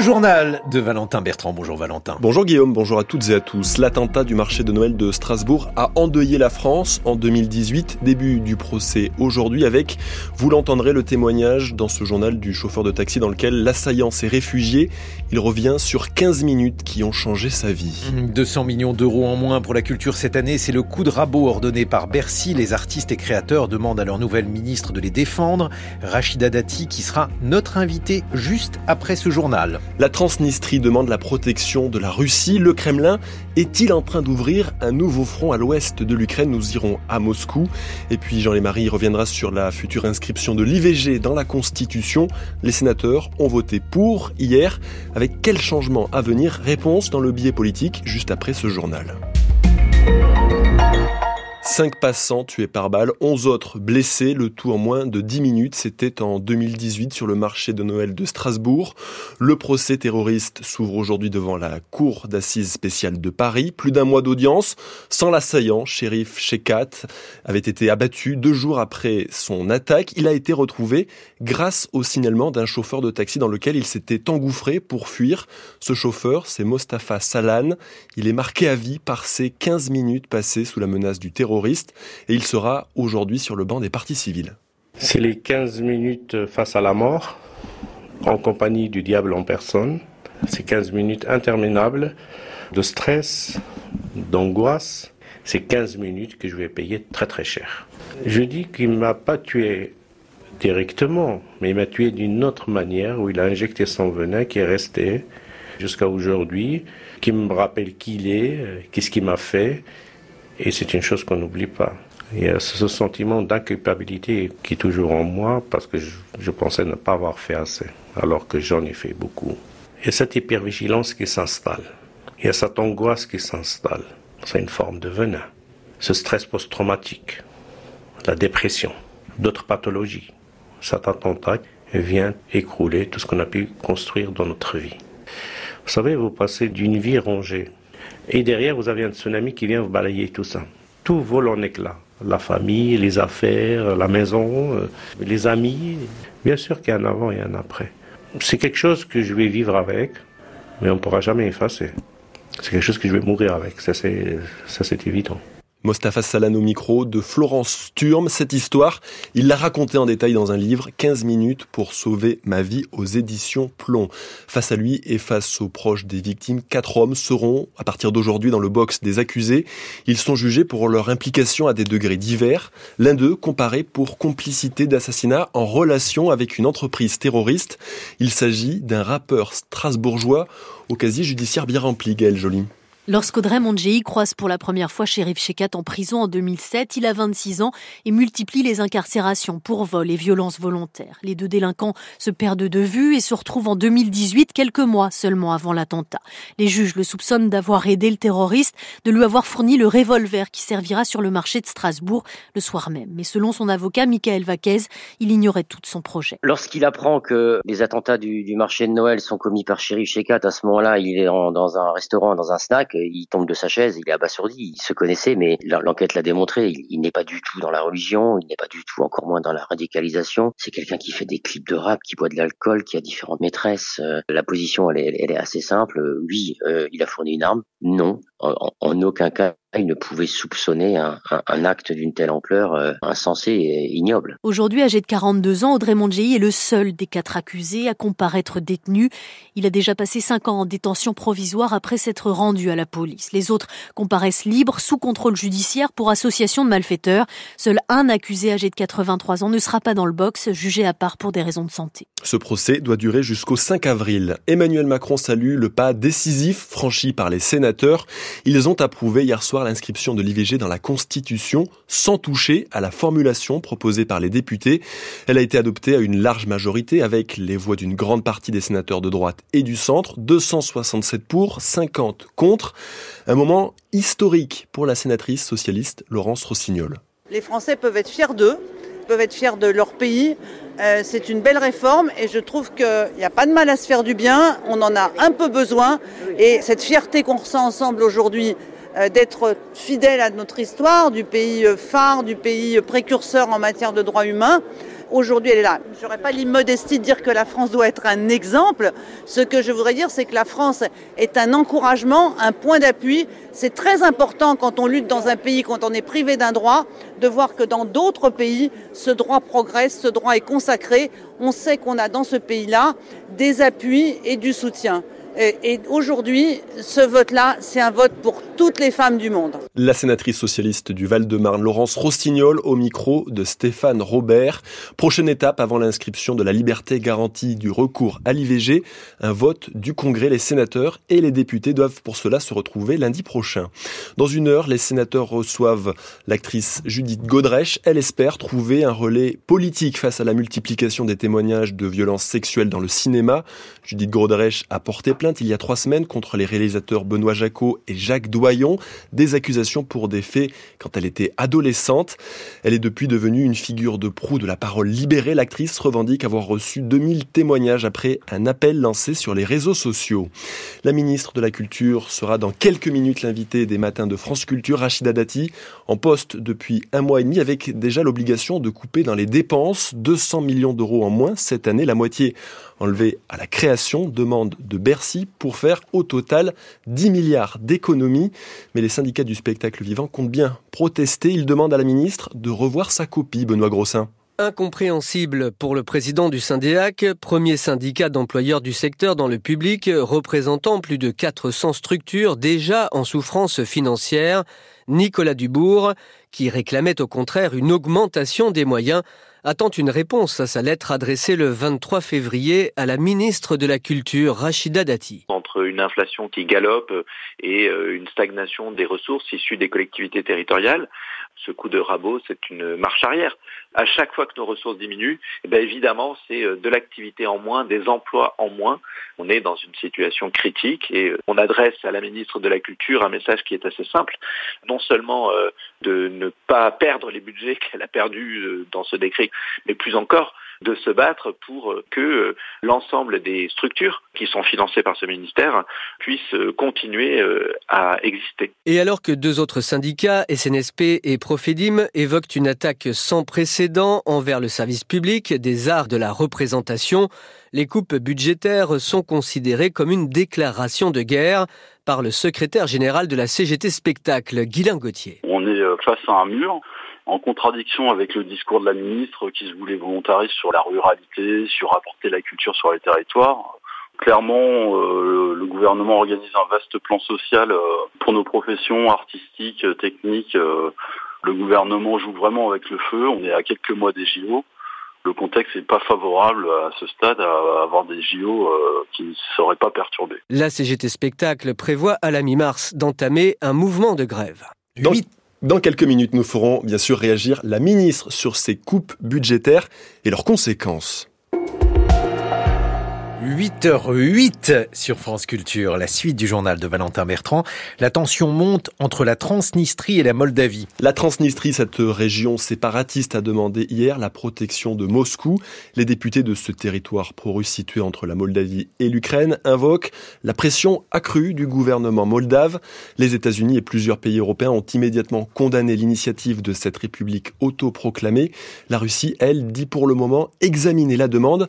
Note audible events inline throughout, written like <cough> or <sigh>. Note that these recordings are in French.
Le journal de Valentin Bertrand. Bonjour Valentin. Bonjour Guillaume, bonjour à toutes et à tous. L'attentat du marché de Noël de Strasbourg a endeuillé la France en 2018. Début du procès aujourd'hui avec, vous l'entendrez, le témoignage dans ce journal du chauffeur de taxi dans lequel l'assaillant s'est réfugié. Il revient sur 15 minutes qui ont changé sa vie. 200 millions d'euros en moins pour la culture cette année, c'est le coup de rabot ordonné par Bercy. Les artistes et créateurs demandent à leur nouvelle ministre de les défendre. Rachida Dati qui sera notre invité juste après ce journal. La Transnistrie demande la protection de la Russie. Le Kremlin est-il en train d'ouvrir un nouveau front à l'ouest de l'Ukraine? Nous irons à Moscou. Et puis Jean Lémarie reviendra sur la future inscription de l'IVG dans la Constitution. Les sénateurs ont voté pour hier. Avec quel changement à venir? Réponse dans le billet politique juste après ce journal. Cinq passants tués par balle, 11 autres blessés, le tout en moins de 10 minutes. C'était en 2018 sur le marché de Noël de Strasbourg. Le procès terroriste s'ouvre aujourd'hui devant la cour d'assises spéciale de Paris. Plus d'un mois d'audience, sans l'assaillant, shérif Shekat, avait été abattu deux jours après son attaque. Il a été retrouvé grâce au signalement d'un chauffeur de taxi dans lequel il s'était engouffré pour fuir. Ce chauffeur, c'est Mostafa Salan. Il est marqué à vie par ces 15 minutes passées sous la menace du terrorisme et il sera aujourd'hui sur le banc des partis civils. C'est les 15 minutes face à la mort, en compagnie du diable en personne. C'est 15 minutes interminables de stress, d'angoisse. C'est 15 minutes que je vais payer très très cher. Je dis qu'il ne m'a pas tué directement, mais il m'a tué d'une autre manière où il a injecté son venin qui est resté jusqu'à aujourd'hui, qui me rappelle qui il est, qu'est-ce qu'il m'a fait et c'est une chose qu'on n'oublie pas. Il y a ce sentiment d'inculpabilité qui est toujours en moi parce que je, pensais ne pas avoir fait assez, alors que j'en ai fait beaucoup. Et cette hypervigilance qui s'installe. Il y a cette angoisse qui s'installe. C'est une forme de venin. Ce stress post-traumatique, la dépression, d'autres pathologies. Cet attentat vient écrouler tout ce qu'on a pu construire dans notre vie. Vous savez, vous passez d'une vie rongée et derrière, vous avez un tsunami qui vient vous balayer tout ça. Tout vole en éclats. La famille, les affaires, la maison, euh, les amis. Bien sûr qu'il y a un avant et un après. C'est quelque chose que je vais vivre avec, mais on ne pourra jamais effacer. C'est quelque chose que je vais mourir avec, ça c'est évident. Mostafa Salan au micro de Florence Sturm. Cette histoire, il l'a racontée en détail dans un livre, 15 minutes pour sauver ma vie aux éditions Plomb. Face à lui et face aux proches des victimes, quatre hommes seront, à partir d'aujourd'hui, dans le box des accusés. Ils sont jugés pour leur implication à des degrés divers. L'un d'eux comparé pour complicité d'assassinat en relation avec une entreprise terroriste. Il s'agit d'un rappeur strasbourgeois au casier judiciaire bien rempli, Gaël Joly. Lorsqu'Audrey Mondjei croise pour la première fois Shérif Shekat en prison en 2007, il a 26 ans et multiplie les incarcérations pour vol et violences volontaires. Les deux délinquants se perdent de vue et se retrouvent en 2018, quelques mois seulement avant l'attentat. Les juges le soupçonnent d'avoir aidé le terroriste, de lui avoir fourni le revolver qui servira sur le marché de Strasbourg le soir même. Mais selon son avocat, Michael Vaquez, il ignorait tout son projet. Lorsqu'il apprend que les attentats du, marché de Noël sont commis par Shérif Shekat, à ce moment-là, il est dans un restaurant, dans un snack, il tombe de sa chaise, il est abasourdi, il se connaissait, mais l'enquête l'a démontré, il, n'est pas du tout dans la religion, il n'est pas du tout encore moins dans la radicalisation. C'est quelqu'un qui fait des clips de rap, qui boit de l'alcool, qui a différentes maîtresses. Euh, la position, elle, est assez simple. Oui, euh, il a fourni une arme. Non, en aucun cas il ne pouvait soupçonner un, acte d'une telle ampleur euh, insensé et ignoble. Aujourd'hui, âgé de 42 ans, Audrey Mondjei est le seul des quatre accusés à comparaître détenu. Il a déjà passé cinq ans en détention provisoire après s'être rendu à la police. Les autres comparaissent libres, sous contrôle judiciaire pour association de malfaiteurs. Seul un accusé âgé de 83 ans ne sera pas dans le box, jugé à part pour des raisons de santé. Ce procès doit durer jusqu'au 5 avril. Emmanuel Macron salue le pas décisif franchi par les sénateurs. Ils ont approuvé hier soir l'inscription de l'IVG dans la Constitution sans toucher à la formulation proposée par les députés. Elle a été adoptée à une large majorité avec les voix d'une grande partie des sénateurs de droite et du centre, 267 pour, 50 contre. Un moment historique pour la sénatrice socialiste Laurence Rossignol. Les Français peuvent être fiers d'eux, peuvent être fiers de leur pays. Euh, c'est une belle réforme et je trouve qu'il n'y a pas de mal à se faire du bien. On en a un peu besoin et cette fierté qu'on ressent ensemble aujourd'hui d'être fidèle à notre histoire, du pays euh, phare, du pays précurseur en matière de droits humains, aujourd'hui elle est là. Je n'aurais pas l'immodestie de dire que la France doit être un exemple. Ce que je voudrais dire, c'est que la France est un encouragement, un point d'appui. C'est très important quand on lutte dans un pays, quand on est privé d'un droit, de voir que dans d'autres pays, ce droit progresse, ce droit est consacré. On sait qu'on a dans ce pays-là des appuis et du soutien. Et, aujourd'hui, ce vote-là, c'est un vote pour toutes les femmes du monde. La sénatrice socialiste du Val-de-Marne, Laurence Rossignol, au micro de Stéphane Robert. Prochaine étape avant l'inscription de la liberté garantie du recours à l'IVG, un vote du Congrès. Les sénateurs et les députés doivent pour cela se retrouver lundi prochain. Dans une heure, les sénateurs reçoivent l'actrice Judith Godrèche. Elle espère trouver un relais politique face à la multiplication des témoignages de violences sexuelles dans le cinéma. Judith Godrèche a porté plainte il y a trois semaines contre les réalisateurs Benoît Jacot et Jacques Doyon, des accusations pour des faits quand elle était adolescente. Elle est depuis devenue une figure de proue de la parole libérée. L'actrice revendique avoir reçu 2000 témoignages après un appel lancé sur les réseaux sociaux. La ministre de la Culture sera dans quelques minutes l'invitée des matins de France Culture, Rachida Dati, en poste depuis un mois et demi avec déjà l'obligation de couper dans les dépenses 200 millions d'euros en moins cette année, la moitié enlevée à la création, demande de Bercy pour faire au total 10 milliards d'économies. Mais les syndicats du spectacle vivant comptent bien protester. Ils demandent à la ministre de revoir sa copie, Benoît Grossin incompréhensible pour le président du Syndéac, premier syndicat d'employeurs du secteur dans le public, représentant plus de 400 structures déjà en souffrance financière, Nicolas Dubourg, qui réclamait au contraire une augmentation des moyens attend une réponse à sa lettre adressée le 23 février à la ministre de la Culture, Rachida Dati. Entre une inflation qui galope et euh, une stagnation des ressources issues des collectivités territoriales, ce coup de rabot, c'est une marche arrière. À chaque fois que nos ressources diminuent, eh bien évidemment, c'est euh, de l'activité en moins, des emplois en moins. On est dans une situation critique et euh, on adresse à la ministre de la Culture un message qui est assez simple. Non seulement de ne pas perdre les budgets <laughs> qu'elle a perdus dans ce décret, mais plus encore de se battre pour que euh, l'ensemble des structures qui sont financées par ce ministère puissent euh, continuer euh, à exister. Et alors que deux autres syndicats, SNSP et Profedim, évoquent une attaque sans précédent envers le service public des arts de la représentation, les coupes budgétaires sont considérées comme une déclaration de guerre par le secrétaire général de la CGT Spectacle, Guilain Gauthier. On est face à un mur en contradiction avec le discours de la ministre qui se voulait volontariste sur la ruralité, sur apporter la culture sur les territoires. Clairement, euh, le gouvernement organise un vaste plan social euh, pour nos professions artistiques, techniques. Euh, le gouvernement joue vraiment avec le feu. On est à quelques mois des JO. Le contexte n'est pas favorable à ce stade à avoir des JO qui ne seraient pas perturbés. La CGT Spectacle prévoit à la mi-mars d'entamer un mouvement de grève. Dans quelques minutes, nous ferons bien sûr réagir la ministre sur ces coupes budgétaires et leurs conséquences. 8h08 sur France Culture, la suite du journal de Valentin Bertrand. La tension monte entre la Transnistrie et la Moldavie. La Transnistrie, cette région séparatiste, a demandé hier la protection de Moscou. Les députés de ce territoire pro-russe situé entre la Moldavie et l'Ukraine invoquent la pression accrue du gouvernement moldave. Les États-Unis et plusieurs pays européens ont immédiatement condamné l'initiative de cette république autoproclamée. La Russie, elle, dit pour le moment examiner la demande.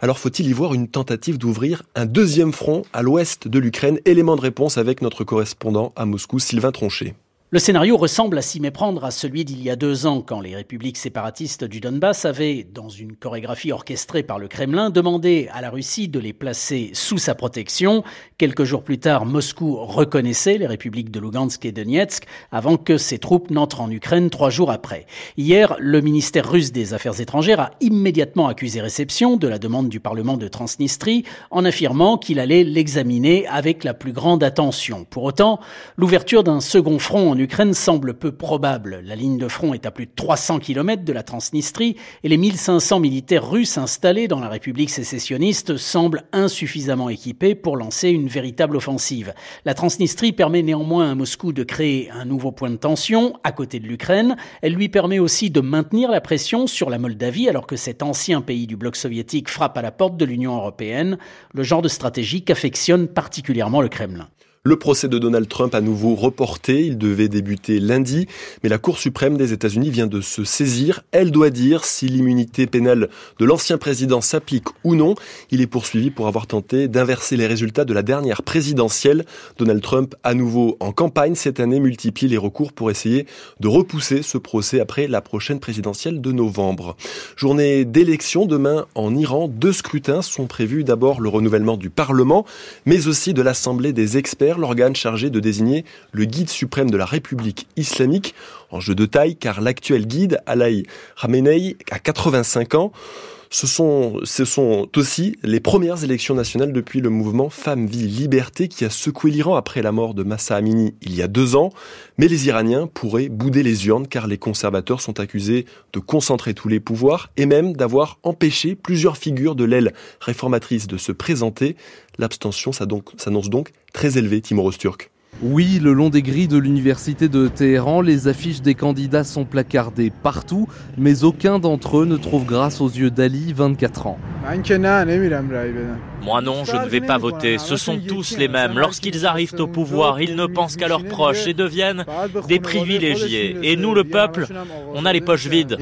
Alors faut-il y voir une tentative d'ouvrir un deuxième front à l'ouest de l'Ukraine Élément de réponse avec notre correspondant à Moscou, Sylvain Tronchet. Le scénario ressemble à s'y méprendre à celui d'il y a deux ans, quand les républiques séparatistes du Donbass avaient, dans une chorégraphie orchestrée par le Kremlin, demandé à la Russie de les placer sous sa protection. Quelques jours plus tard, Moscou reconnaissait les républiques de Lugansk et Donetsk avant que ses troupes n'entrent en Ukraine trois jours après. Hier, le ministère russe des Affaires étrangères a immédiatement accusé réception de la demande du Parlement de Transnistrie en affirmant qu'il allait l'examiner avec la plus grande attention. Pour autant, l'ouverture d'un second front Ukraine semble peu probable. La ligne de front est à plus de 300 km de la Transnistrie et les 1500 militaires russes installés dans la République sécessionniste semblent insuffisamment équipés pour lancer une véritable offensive. La Transnistrie permet néanmoins à Moscou de créer un nouveau point de tension à côté de l'Ukraine. Elle lui permet aussi de maintenir la pression sur la Moldavie alors que cet ancien pays du bloc soviétique frappe à la porte de l'Union européenne, le genre de stratégie qu'affectionne particulièrement le Kremlin. Le procès de Donald Trump à nouveau reporté, il devait débuter lundi, mais la Cour suprême des États-Unis vient de se saisir. Elle doit dire si l'immunité pénale de l'ancien président s'applique ou non. Il est poursuivi pour avoir tenté d'inverser les résultats de la dernière présidentielle. Donald Trump, à nouveau en campagne cette année, multiplie les recours pour essayer de repousser ce procès après la prochaine présidentielle de novembre. Journée d'élection demain en Iran. Deux scrutins sont prévus. D'abord le renouvellement du Parlement, mais aussi de l'Assemblée des experts l'organe chargé de désigner le guide suprême de la République islamique, en jeu de taille car l'actuel guide, Alaï Khamenei, a 85 ans. Ce sont, aussi les premières élections nationales depuis le mouvement Femmes, Vie, Liberté qui a secoué l'Iran après la mort de Massa Amini il y a deux ans. Mais les Iraniens pourraient bouder les urnes car les conservateurs sont accusés de concentrer tous les pouvoirs et même d'avoir empêché plusieurs figures de l'aile réformatrice de se présenter. L'abstention s'annonce donc très élevée, Timoros Turk. Oui, le long des grilles de l'université de Téhéran, les affiches des candidats sont placardées partout, mais aucun d'entre eux ne trouve grâce aux yeux d'Ali, 24 ans. Moi non, je ne vais pas voter. Ce sont tous les mêmes. Lorsqu'ils arrivent au pouvoir, ils ne pensent qu'à leurs proches et deviennent des privilégiés. Et nous, le peuple, on a les poches vides.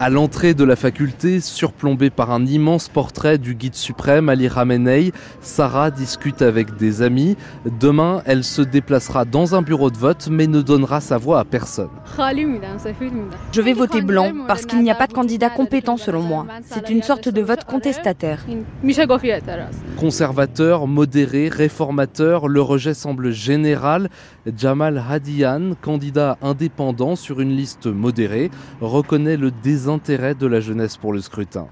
À l'entrée de la faculté, surplombée par un immense portrait du guide suprême Ali Khamenei, Sarah discute avec des amis. Demain, elle se déplacera dans un bureau de vote mais ne donnera sa voix à personne. Je vais voter blanc parce qu'il n'y a pas de candidat compétent selon moi. C'est une sorte de vote contestataire. Conservateur, modéré, réformateur, le rejet semble général. Jamal Hadian, candidat indépendant sur une liste modérée, reconnaît le désintérêt de la jeunesse pour le scrutin.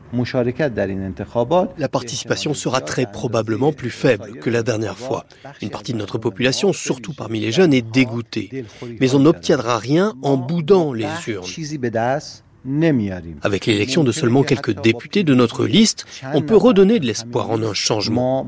La participation sera très probablement plus faible que la dernière fois. Une partie de notre population, surtout parmi les jeunes, est dégoûtée. Mais on n'obtiendra rien en boudant les urnes. Avec l'élection de seulement quelques députés de notre liste, on peut redonner de l'espoir en un changement.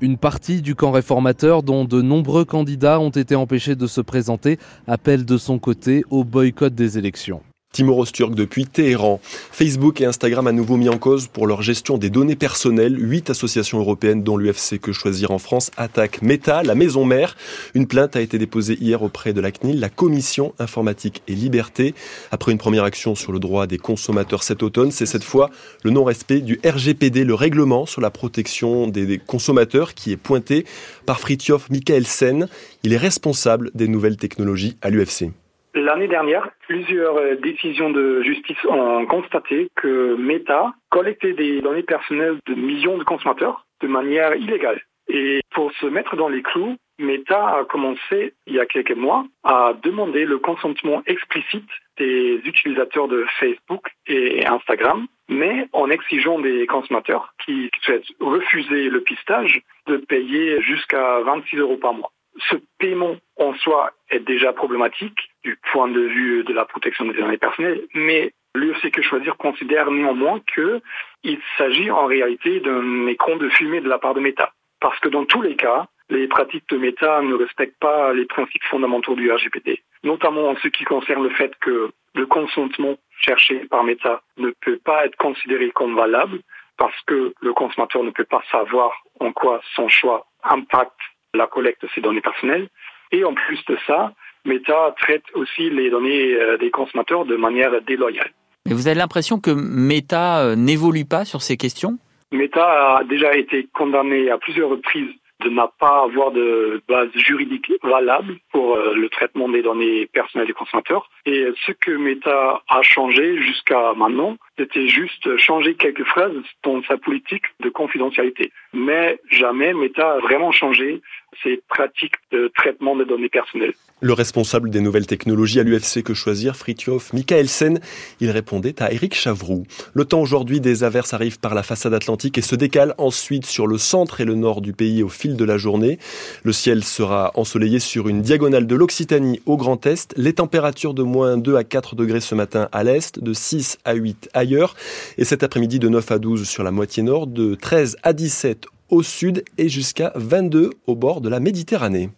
Une partie du camp réformateur, dont de nombreux candidats ont été empêchés de se présenter, appelle de son côté au boycott des élections. Timoros Turk depuis Téhéran. Facebook et Instagram à nouveau mis en cause pour leur gestion des données personnelles. Huit associations européennes, dont l'UFC Que Choisir en France, attaquent Meta, la maison mère. Une plainte a été déposée hier auprès de la CNIL, la Commission Informatique et Liberté. Après une première action sur le droit des consommateurs cet automne, c'est cette fois le non-respect du RGPD, le règlement sur la protection des consommateurs, qui est pointé par Fritjof Sen. Il est responsable des nouvelles technologies à l'UFC. L'année dernière, plusieurs euh, décisions de justice ont constaté que Meta collectait des données personnelles de millions de consommateurs de manière illégale. Et pour se mettre dans les clous, Meta a commencé il y a quelques mois à demander le consentement explicite des utilisateurs de Facebook et Instagram, mais en exigeant des consommateurs qui souhaitent refuser le pistage de payer jusqu'à 26 euros par mois. Ce paiement en soi est déjà problématique du point de vue de la protection des données personnelles, mais l'UFC Que Choisir considère néanmoins qu'il s'agit en réalité d'un écran de fumée de la part de Meta. Parce que dans tous les cas, les pratiques de Meta ne respectent pas les principes fondamentaux du RGPD, notamment en ce qui concerne le fait que le consentement cherché par Meta ne peut pas être considéré comme valable parce que le consommateur ne peut pas savoir en quoi son choix impacte la collecte de ces données personnelles. Et en plus de ça, Meta traite aussi les données euh, des consommateurs de manière déloyale. Mais vous avez l'impression que Meta euh, n'évolue pas sur ces questions? Meta a déjà été condamné à plusieurs reprises de ne pas avoir de base juridique valable pour euh, le traitement des données personnelles des consommateurs. Et ce que Meta a changé jusqu'à maintenant, c'était juste changer quelques phrases dans sa politique de confidentialité. Mais jamais Meta a vraiment changé ses pratiques de traitement des données personnelles. Le responsable des nouvelles technologies à l'UFC Que Choisir, Fritjof Michaelsen, il répondait à Eric Chavroux. Le temps aujourd'hui des averses arrive par la façade atlantique et se décale ensuite sur le centre et le nord du pays au fil de la journée. Le ciel sera ensoleillé sur une diagonale de l'Occitanie au Grand Est. Les températures de moins 2 à 4 degrés ce matin à l'Est, de 6 à 8 ailleurs. Et cet après-midi de 9 à 12 sur la moitié nord, de 13 à 17 au sud et jusqu'à 22 au bord de la Méditerranée.